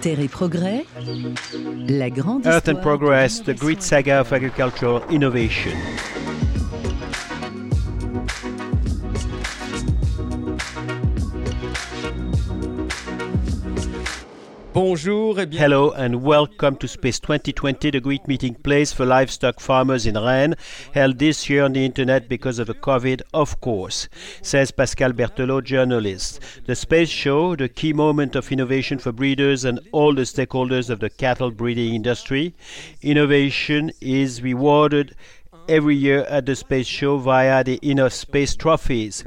Terre et Progrès, la grande Earth and Progress, the great saga of agricultural innovation. Bonjour et bien. Hello and welcome to Space 2020, the great meeting place for livestock farmers in Rennes, held this year on the internet because of the COVID, of course, says Pascal Berthelot, journalist. The Space Show, the key moment of innovation for breeders and all the stakeholders of the cattle breeding industry. Innovation is rewarded every year at the Space Show via the Innov'Space trophies,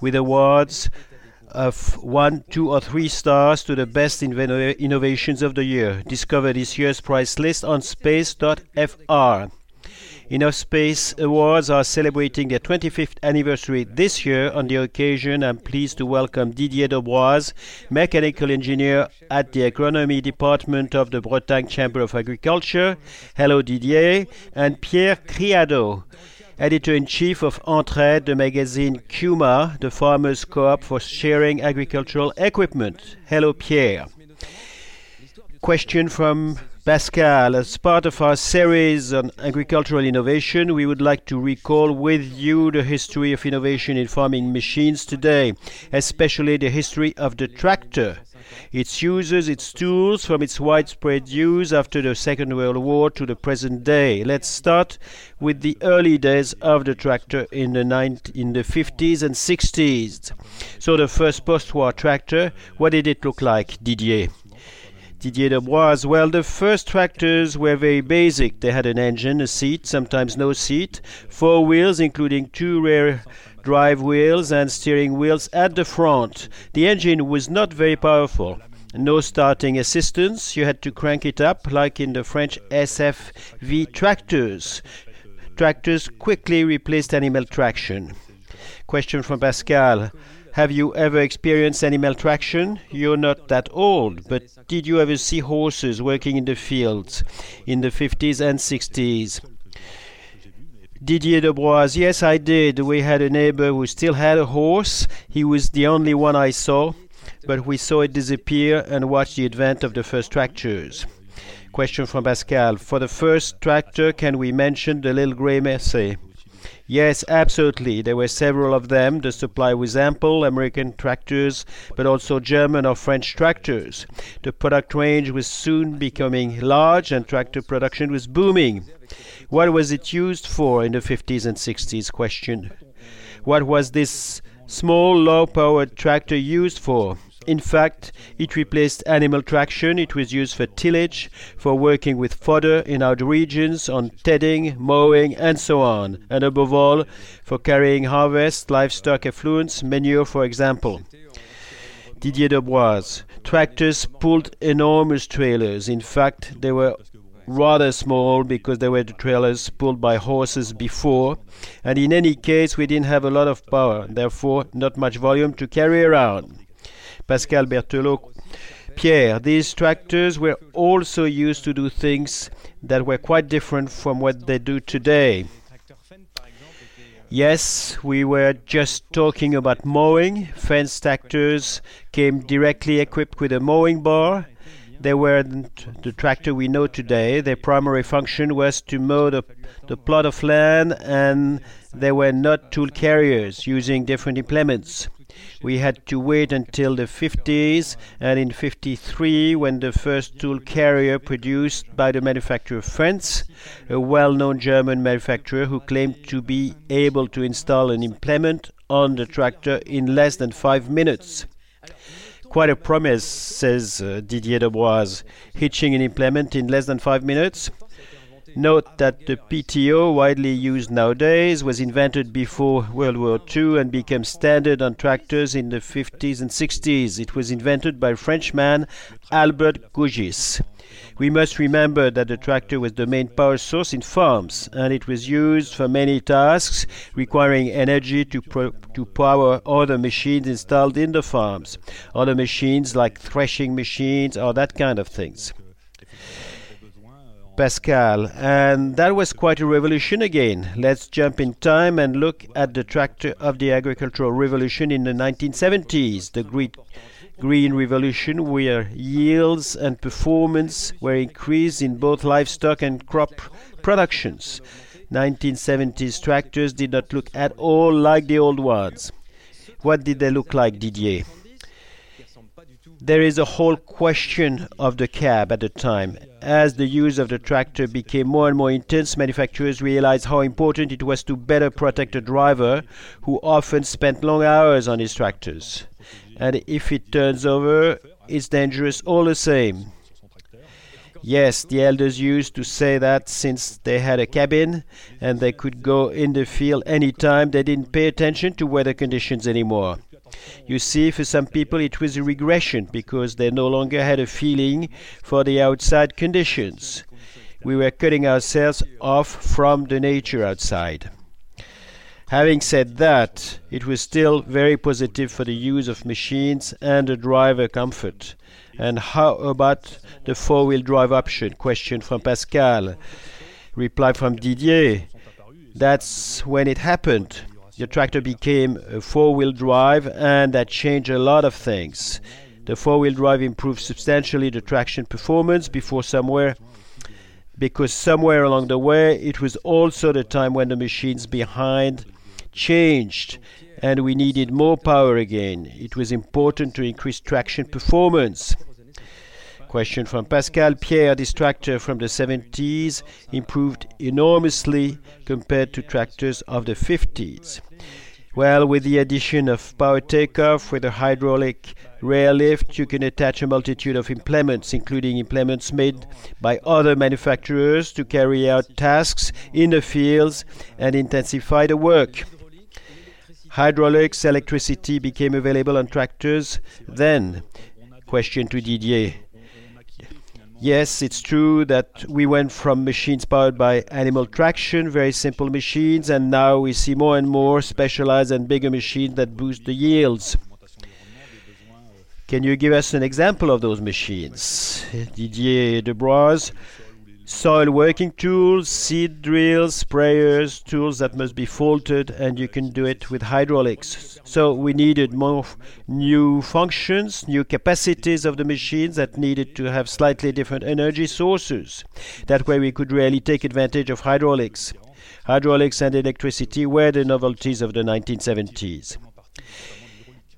with awards of one, two, or three stars to the best innovations of the year. Discover this year's prize list on space.fr. Innov'Space Awards are celebrating their 25th anniversary this year. On the occasion, I'm pleased to welcome Didier Dobroise, mechanical engineer at the agronomy department of the Bretagne Chamber of Agriculture. Hello, Didier. And Pierre Criado, editor in chief of Entraide, the magazine Cuma, the farmers' co-op for sharing agricultural equipment. Hello, Pierre. Question from Pascal. As part of our series on agricultural innovation, we would like to recall with you the history of innovation in farming machines today, especially the history of the tractor its uses, its tools, from its widespread use after the Second World War to the present day. Let's start with the early days of the tractor in the 90, in the 50s and 60s. So the first post-war tractor, what did it look like, Didier? Didier Debois, well, the first tractors were very basic. They had an engine, a seat, sometimes no seat, four wheels, including two rear drive wheels and steering wheels at the front. The engine was not very powerful. No starting assistance. You had to crank it up like in the French SFV tractors. Tractors quickly replaced animal traction. Question from Pascal. Have you ever experienced animal traction? You're not that old, but did you ever see horses working in the fields in the 50s and 60s? Didier Debois, yes, I did. We had a neighbor who still had a horse. He was the only one I saw, but we saw it disappear and watched the advent of the first tractors. Question from Pascal. For the first tractor, can we mention the little grey Massey? Yes, absolutely. There were several of them. The supply was ample, American tractors, but also German or French tractors. The product range was soon becoming large and tractor production was booming. What was it used for in the 50s and 60s? Question. What was this small, low powered tractor used for? In fact, it replaced animal traction. It was used for tillage, for working with fodder in our regions, on tedding, mowing, and so on, and above all, for carrying harvest, livestock effluents, manure, for example. Didier Debois. Tractors pulled enormous trailers. In fact, they were rather small because they were the trailers pulled by horses before, and in any case, we didn't have a lot of power, therefore, not much volume to carry around. Pascal Berthelot. Pierre, these tractors were also used to do things that were quite different from what they do today. Yes, we were just talking about mowing. Fence tractors came directly equipped with a mowing bar. They weren't the tractor we know today. Their primary function was to mow the, the plot of land, and they were not tool carriers using different implements. We had to wait until the 50s, and in 53, when the first tool carrier produced by the manufacturer Fendt, a well known German manufacturer who claimed to be able to install an implement on the tractor in less than five minutes. Quite a promise, says uh, Didier Debois. Hitching an implement in less than five minutes? Note that the PTO, widely used nowadays, was invented before World War II and became standard on tractors in the 50s and 60s. It was invented by Frenchman Albert Gougis. We must remember that the tractor was the main power source in farms, and it was used for many tasks requiring energy to, pro- to power other machines installed in the farms. Other machines like threshing machines or that kind of things. Pascal. And that was quite a revolution again. Let's jump in time and look at the tractor of the agricultural revolution in the 1970s, the great green revolution where yields and performance were increased in both livestock and crop productions. 1970s tractors did not look at all like the old ones. What did they look like, Didier? There is a whole question of the cab at the time. As the use of the tractor became more and more intense, manufacturers realized how important it was to better protect the driver, who often spent long hours on his tractors. And if it turns over, it's dangerous all the same. Yes, the elders used to say that since they had a cabin and they could go in the field any time, they didn't pay attention to weather conditions anymore. You see, for some people it was a regression because they no longer had a feeling for the outside conditions. We were cutting ourselves off from the nature outside. Having said that, it was still very positive for the use of machines and the driver comfort. And how about the four wheel drive option? Question from Pascal. Reply from Didier. That's when it happened the tractor became a four-wheel drive and that changed a lot of things. The four-wheel drive improved substantially the traction performance before somewhere because somewhere along the way it was also the time when the machines behind changed and we needed more power again. It was important to increase traction performance. Question from Pascal Pierre, this tractor from the 70s improved enormously compared to tractors of the 50s. Well, with the addition of power takeoff with a hydraulic rear lift, you can attach a multitude of implements, including implements made by other manufacturers to carry out tasks in the fields and intensify the work. Hydraulics, electricity became available on tractors then. Question to Didier. Yes, it's true that we went from machines powered by animal traction, very simple machines, and now we see more and more specialized and bigger machines that boost the yields. Can you give us an example of those machines? Didier Debroise soil working tools, seed drills, sprayers, tools that must be faulted, and you can do it with hydraulics. So we needed more new functions, new capacities of the machines that needed to have slightly different energy sources. That way we could really take advantage of hydraulics. Hydraulics and electricity were the novelties of the 1970s.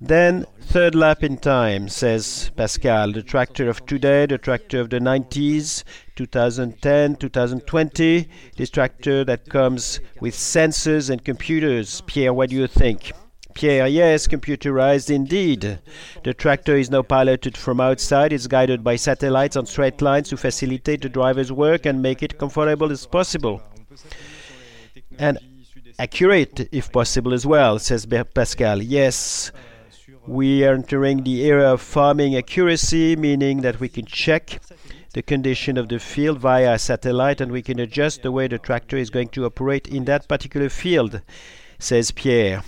Then, third lap in time, says Pascal. The tractor of today, the tractor of the 90s, 2010, 2020. This tractor that comes with sensors and computers. Pierre, what do you think? Pierre, yes, computerized indeed. The tractor is now piloted from outside. It's guided by satellites on straight lines to facilitate the driver's work and make it comfortable as possible. And accurate, if possible, as well, says Pascal. Yes, we are entering the era of farming accuracy, meaning that we can check the condition of the field via satellite and we can adjust the way the tractor is going to operate in that particular field, says Pierre.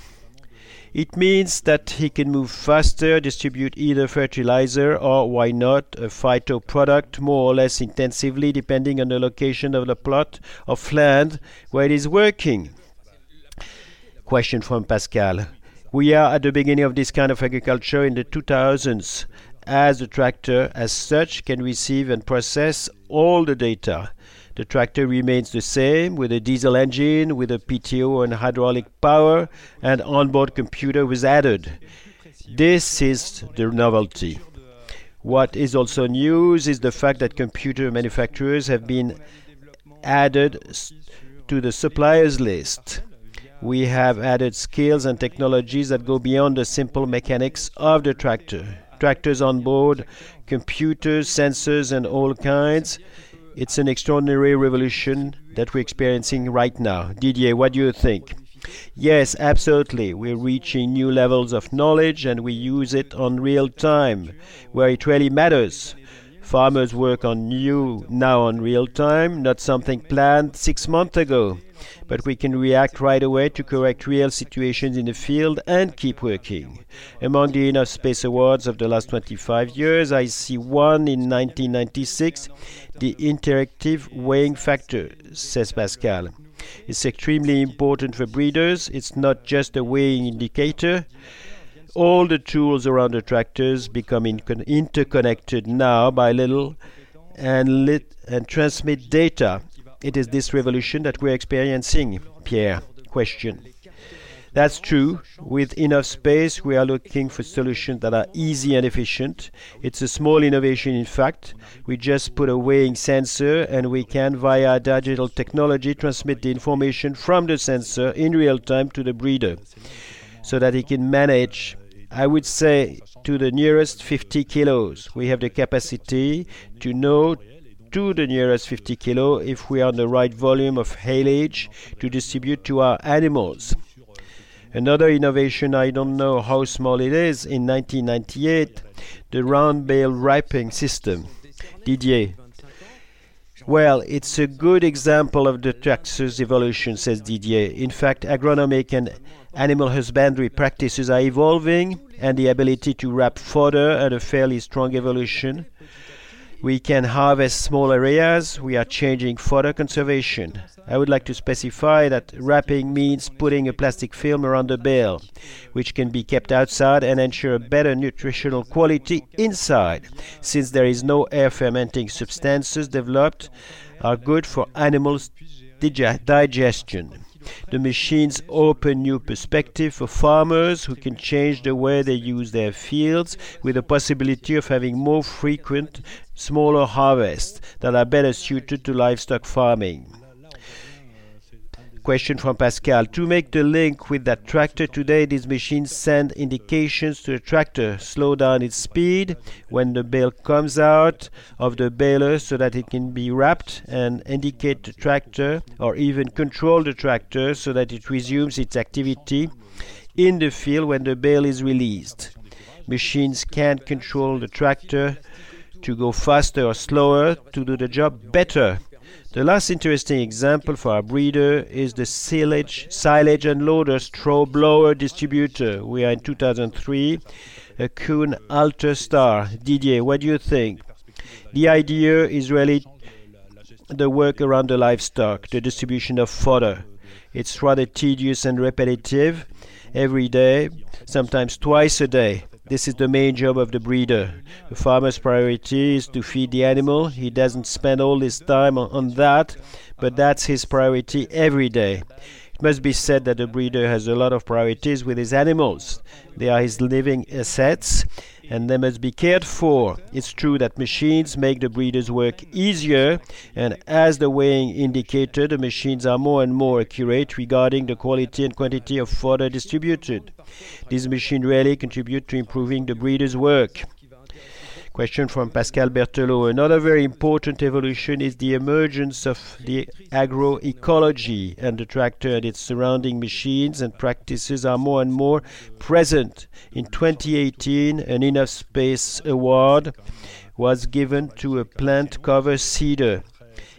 It means that he can move faster, distribute either fertilizer or, why not, a phyto product more or less intensively depending on the location of the plot of land where it is working. Question from Pascal. We are at the beginning of this kind of agriculture in the 2000s, as the tractor, as such, can receive and process all the data. The tractor remains the same with a diesel engine, with a PTO and hydraulic power, and onboard computer was added. This is the novelty. What is also news is the fact that computer manufacturers have been added to the suppliers list we have added skills and technologies that go beyond the simple mechanics of the tractor. Tractors on board, computers, sensors, and all kinds. It's an extraordinary revolution that we're experiencing right now. Didier, what do you think? Yes, absolutely. We're reaching new levels of knowledge and we use it on real time, where it really matters. Farmers work on new now on real time, not something planned six months ago. But we can react right away to correct real situations in the field and keep working. Among the Innov'Space Awards of the last 25 years, I see one in 1996, the interactive weighing factor, says Pascal. It's extremely important for breeders. It's not just a weighing indicator all the tools around the tractors become interconnected now by little and, lit and transmit data. It is this revolution that we're experiencing. Pierre, question. That's true. With Innov'Space, we are looking for solutions that are easy and efficient. It's a small innovation, in fact. We just put a weighing sensor, and we can, via digital technology, transmit the information from the sensor in real time to the breeder so that he can manage I would say to the nearest 50 kilos. We have the capacity to know to the nearest 50 kilo if we are on the right volume of haylage to distribute to our animals. Another innovation, I don't know how small it is, in 1998, the round bale wrapping system. Didier. Well, it's a good example of the tractor's evolution, says Didier. In fact, agronomic and animal husbandry practices are evolving and the ability to wrap fodder at a fairly strong evolution. We can harvest small areas. We are changing fodder conservation. I would like to specify that wrapping means putting a plastic film around the bale, which can be kept outside and ensure a better nutritional quality inside, since there is no air fermenting substances developed are good for animals' digestion. The machines open new perspective for farmers who can change the way they use their fields with the possibility of having more frequent, smaller harvests that are better suited to livestock farming. Question from Pascal. To make the link with that tractor today, these machines send indications to the tractor, slow down its speed when the bale comes out of the baler so that it can be wrapped and indicate the tractor or even control the tractor so that it resumes its activity in the field when the bale is released. Machines can't control the tractor to go faster or slower to do the job better the last interesting example for our breeder is the silage, silage and loader straw blower distributor. We are in 2003, a Kuhn Alter Star. Didier, what do you think? The idea is really the work around the livestock, the distribution of fodder. It's rather tedious and repetitive every day, sometimes twice a day. This is the main job of the breeder. The farmer's priority is to feed the animal. He doesn't spend all his time on, that, but that's his priority every day. It must be said that the breeder has a lot of priorities with his animals. They are his living assets and they must be cared for. It's true that machines make the breeder's work easier, and as the weighing indicator, the machines are more and more accurate regarding the quality and quantity of fodder distributed. These machines really contribute to improving the breeder's work. Question from Pascal Berthelot. Another very important evolution is the emergence of the agroecology, and the tractor and its surrounding machines and practices are more and more present. In 2018, an Innov'Space Award was given to a plant cover seeder.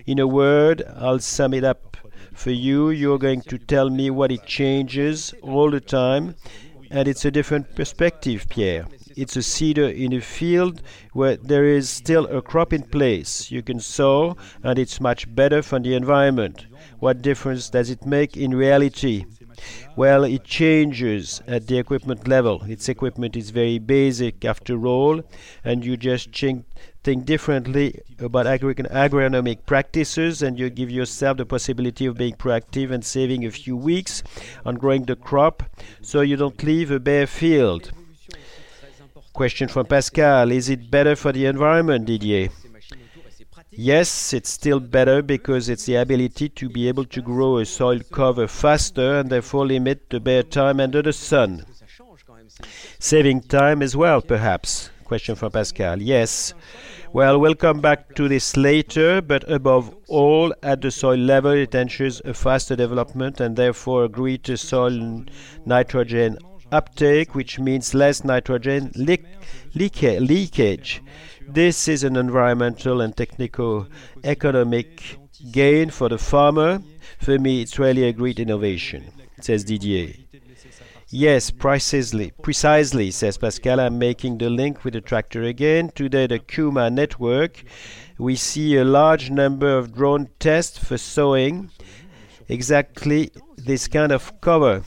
In a word, I'll sum it up for you. You're going to tell me what it changes all the time, and it's a different perspective, Pierre. It's a seeder in a field where there is still a crop in place. You can sow, and it's much better for the environment. What difference does it make in reality? Well, it changes at the equipment level. Its equipment is very basic after all, and you just think, think differently about agri- agronomic practices, and you give yourself the possibility of being proactive and saving a few weeks on growing the crop so you don't leave a bare field. Question from Pascal Is it better for the environment, Didier? Yes, it's still better because it's the ability to be able to grow a soil cover faster and therefore limit the bare time under the sun. Saving time as well, perhaps? Question from Pascal. Yes. Well, we'll come back to this later, but above all, at the soil level, it ensures a faster development and therefore a greater soil nitrogen uptake, which means less nitrogen leak, leak, leakage. This is an environmental and technical economic gain for the farmer. For me, it's really a great innovation, says Didier. Yes, precisely, precisely, says Pascal. I'm making the link with the tractor again. Today, the Cuma network, we see a large number of drone tests for sowing exactly this kind of cover.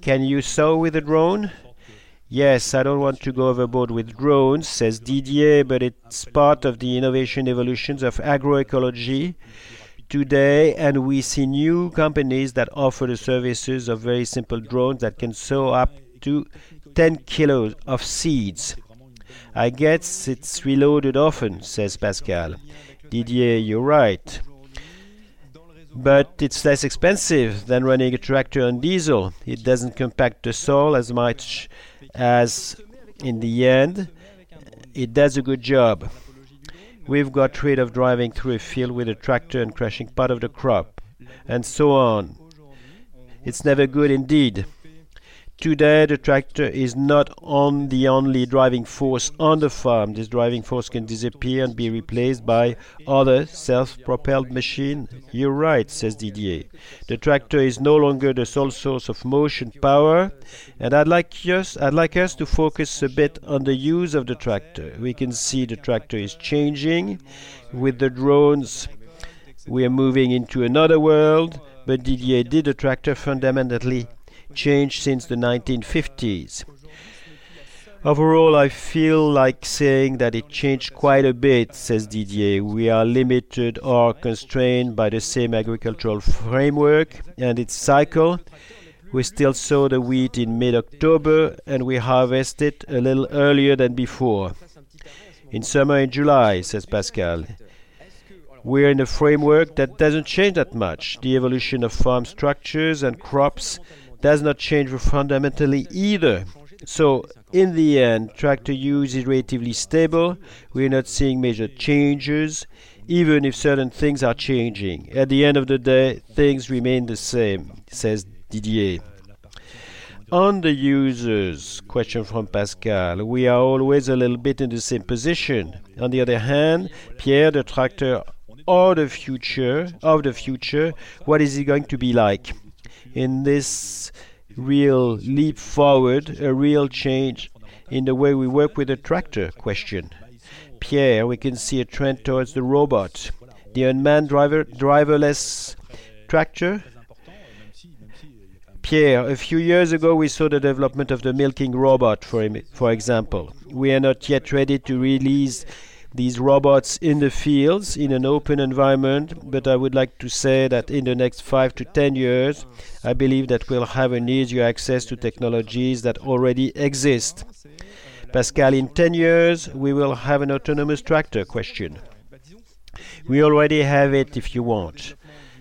Can you sow with a drone? Yes, I don't want to go overboard with drones, says Didier, but it's part of the innovation evolutions of agroecology today, and we see new companies that offer the services of very simple drones that can sow up to 10 kilos of seeds. I guess it's reloaded often, says Pascal. Didier, you're right. But it's less expensive than running a tractor on diesel. It doesn't compact the soil as much as in the end it does a good job. We've got rid of driving through a field with a tractor and crushing part of the crop, and so on. It's never good indeed. Today, the tractor is not on the only driving force on the farm. This driving force can disappear and be replaced by other self-propelled machine. You're right, says Didier. The tractor is no longer the sole source of motion power, and I'd like us, I'd like us to focus a bit on the use of the tractor. We can see the tractor is changing. With the drones, we are moving into another world, but Didier did the tractor fundamentally changed since the 1950s. Overall, I feel like saying that it changed quite a bit, says Didier. We are limited or constrained by the same agricultural framework and its cycle. We still sow the wheat in mid October and we harvest it a little earlier than before. In summer in July, says Pascal. We're in a framework that doesn't change that much. The evolution of farm structures and crops does not change fundamentally either. So, in the end, tractor use is relatively stable. We're not seeing major changes, even if certain things are changing. At the end of the day, things remain the same, says Didier. On the users, question from Pascal, we are always a little bit in the same position. On the other hand, Pierre, the tractor or the future of the future, what is it going to be like? In this real leap forward, a real change in the way we work with the tractor question. Pierre, we can see a trend towards the robot, the unmanned driver, driverless tractor. Pierre, a few years ago we saw the development of the milking robot, for, for example. We are not yet ready to release these robots in the fields in an open environment, but I would like to say that in the next five to ten years, I believe that we'll have an easier access to technologies that already exist. Pascal, in 10 years, we will have an autonomous tractor question. We already have it if you want.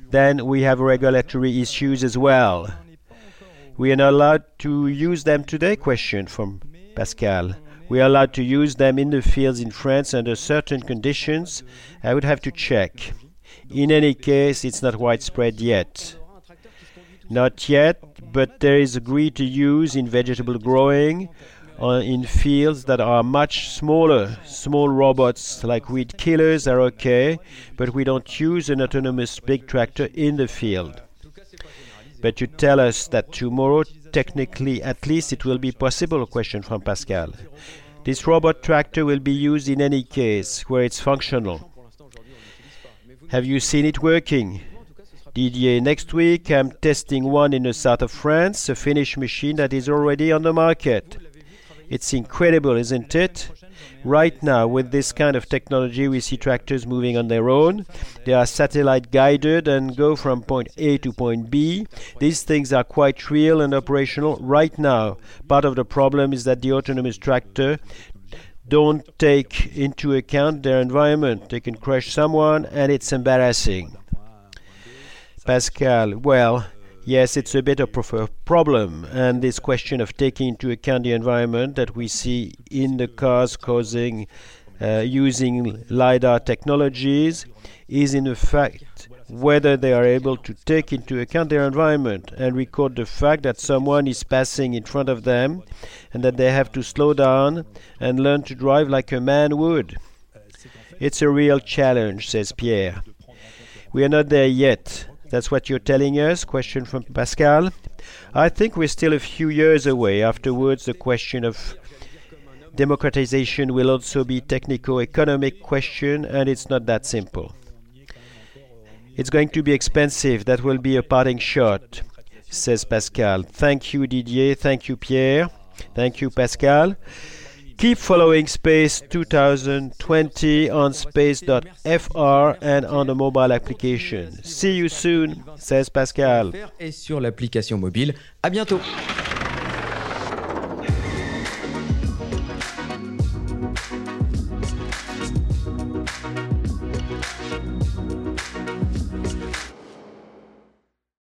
Then we have regulatory issues as well. We are not allowed to use them today question from Pascal. We are allowed to use them in the fields in France under certain conditions. I would have to check. In any case, it's not widespread yet. Not yet, but there is agreed to use in vegetable growing uh, in fields that are much smaller. Small robots like weed killers are okay, but we don't use an autonomous big tractor in the field. But you tell us that tomorrow technically at least it will be possible question from Pascal. This robot tractor will be used in any case where it's functional. Have you seen it working? Didier, next week I'm testing one in the south of France, a Finnish machine that is already on the market. It's incredible, isn't it? Right now, with this kind of technology, we see tractors moving on their own. They are satellite guided and go from point A to point B. These things are quite real and operational right now. Part of the problem is that the autonomous tractor don't take into account their environment. They can crush someone and it's embarrassing. Pascal, well, Yes, it's a bit of a problem, and this question of taking into account the environment that we see in the cars causing uh, using lidar technologies is in fact whether they are able to take into account their environment and record the fact that someone is passing in front of them and that they have to slow down and learn to drive like a man would. It's a real challenge, says Pierre. We are not there yet. That's what you're telling us? Question from Pascal. I think we're still a few years away. Afterwards, the question of democratization will also be technical economic question and it's not that simple. It's going to be expensive. That will be a parting shot, says Pascal. Thank you, Didier. Thank you, Pierre. Thank you, Pascal. Keep following Space 2020 on space.fr and on the mobile application. See you soon, says Pascal. Et sur l'application mobile. À bientôt.